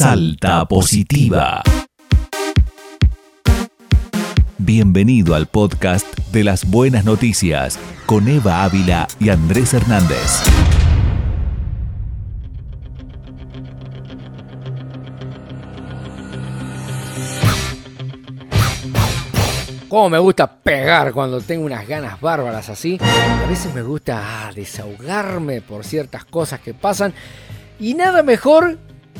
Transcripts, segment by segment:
Salta Positiva. Bienvenido al podcast de las buenas noticias con Eva Ávila y Andrés Hernández. Cómo me gusta pegar cuando tengo unas ganas bárbaras así. A veces me gusta ah, desahogarme por ciertas cosas que pasan. Y nada mejor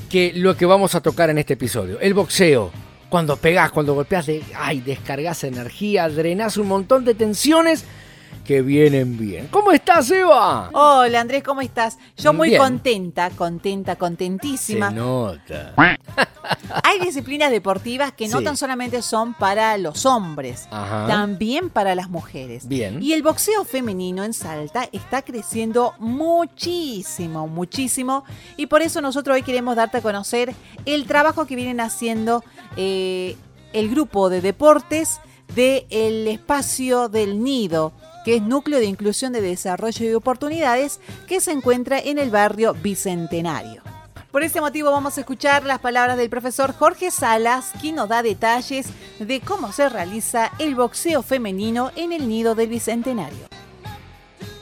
que lo que vamos a tocar en este episodio. El boxeo. Cuando pegas, cuando golpeas, de, ay, descargas energía, drenas un montón de tensiones que vienen bien. ¿Cómo estás, Eva? Hola Andrés, ¿cómo estás? Yo muy Bien. contenta, contenta, contentísima. Se nota. Hay disciplinas deportivas que no tan solamente son para los hombres, Ajá. también para las mujeres. Bien. Y el boxeo femenino en Salta está creciendo muchísimo, muchísimo. Y por eso nosotros hoy queremos darte a conocer el trabajo que vienen haciendo eh, el grupo de deportes del espacio del nido que es Núcleo de Inclusión de Desarrollo y Oportunidades, que se encuentra en el barrio Bicentenario. Por ese motivo vamos a escuchar las palabras del profesor Jorge Salas, quien nos da detalles de cómo se realiza el boxeo femenino en el nido del Bicentenario.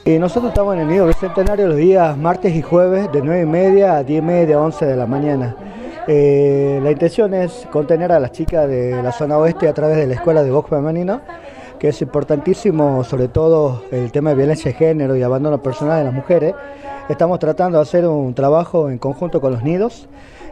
Y nosotros estamos en el Nido Bicentenario los días martes y jueves de 9 y media a 10 y media, 11 de la mañana. Eh, la intención es contener a las chicas de la zona oeste a través de la escuela de box femenino, que es importantísimo, sobre todo el tema de violencia de género y abandono personal de las mujeres. Estamos tratando de hacer un trabajo en conjunto con los nidos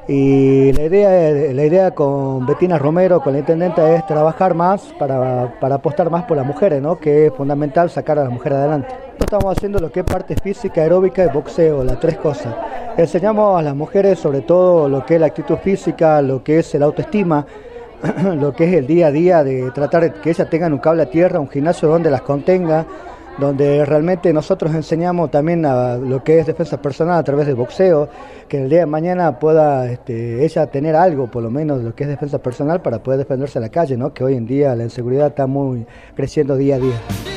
y la idea, la idea con Betina Romero, con la intendenta, es trabajar más para, para apostar más por las mujeres, ¿no? que es fundamental sacar a las mujeres adelante. Estamos haciendo lo que es parte física, aeróbica y boxeo, las tres cosas. Enseñamos a las mujeres sobre todo lo que es la actitud física, lo que es el autoestima, lo que es el día a día de tratar de que ellas tengan un cable a tierra, un gimnasio donde las contenga, donde realmente nosotros enseñamos también a lo que es defensa personal a través del boxeo, que el día de mañana pueda este, ella tener algo, por lo menos, lo que es defensa personal para poder defenderse en la calle, ¿no? que hoy en día la inseguridad está muy creciendo día a día.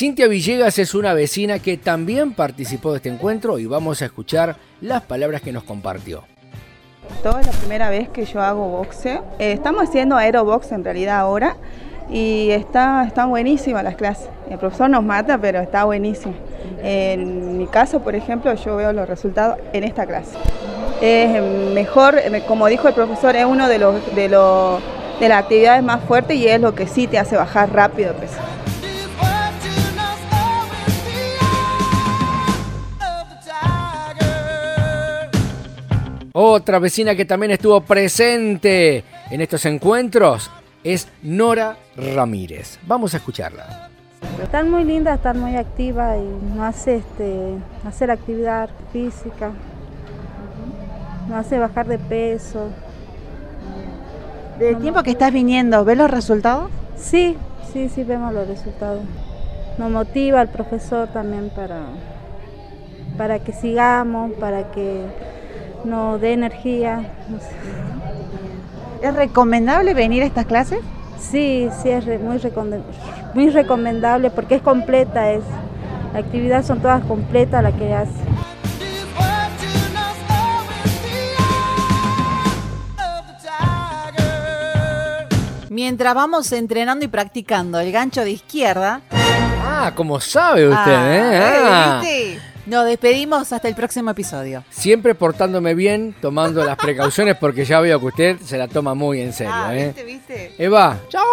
Cintia Villegas es una vecina que también participó de este encuentro y vamos a escuchar las palabras que nos compartió. Toda es la primera vez que yo hago boxeo. Eh, estamos haciendo aerobox en realidad ahora y está, están buenísimas las clases. El profesor nos mata, pero está buenísimo. En mi caso, por ejemplo, yo veo los resultados en esta clase. Es mejor, eh, como dijo el profesor, es uno de los de los de las actividades más fuertes y es lo que sí te hace bajar rápido de peso. Otra vecina que también estuvo presente en estos encuentros es Nora Ramírez. Vamos a escucharla. Están muy lindas, están muy activas y no hace este, hacer actividad física, no hace bajar de peso. Del tiempo que estás viniendo, ¿ves los resultados? Sí, sí, sí vemos los resultados. Nos motiva el profesor también para, para que sigamos, para que nos dé energía. no sé. ¿Es recomendable venir a estas clases? Sí, sí, es re- muy, reconde- muy recomendable porque es completa, es, la actividad son todas completas las que hace. Mientras vamos entrenando y practicando el gancho de izquierda, Ah, como sabe usted, Ah, ¿eh? Ah. ¿viste? Nos despedimos hasta el próximo episodio. Siempre portándome bien, tomando las precauciones porque ya veo que usted se la toma muy en serio, Ah, ¿eh? ¿viste, viste? Eva, chau.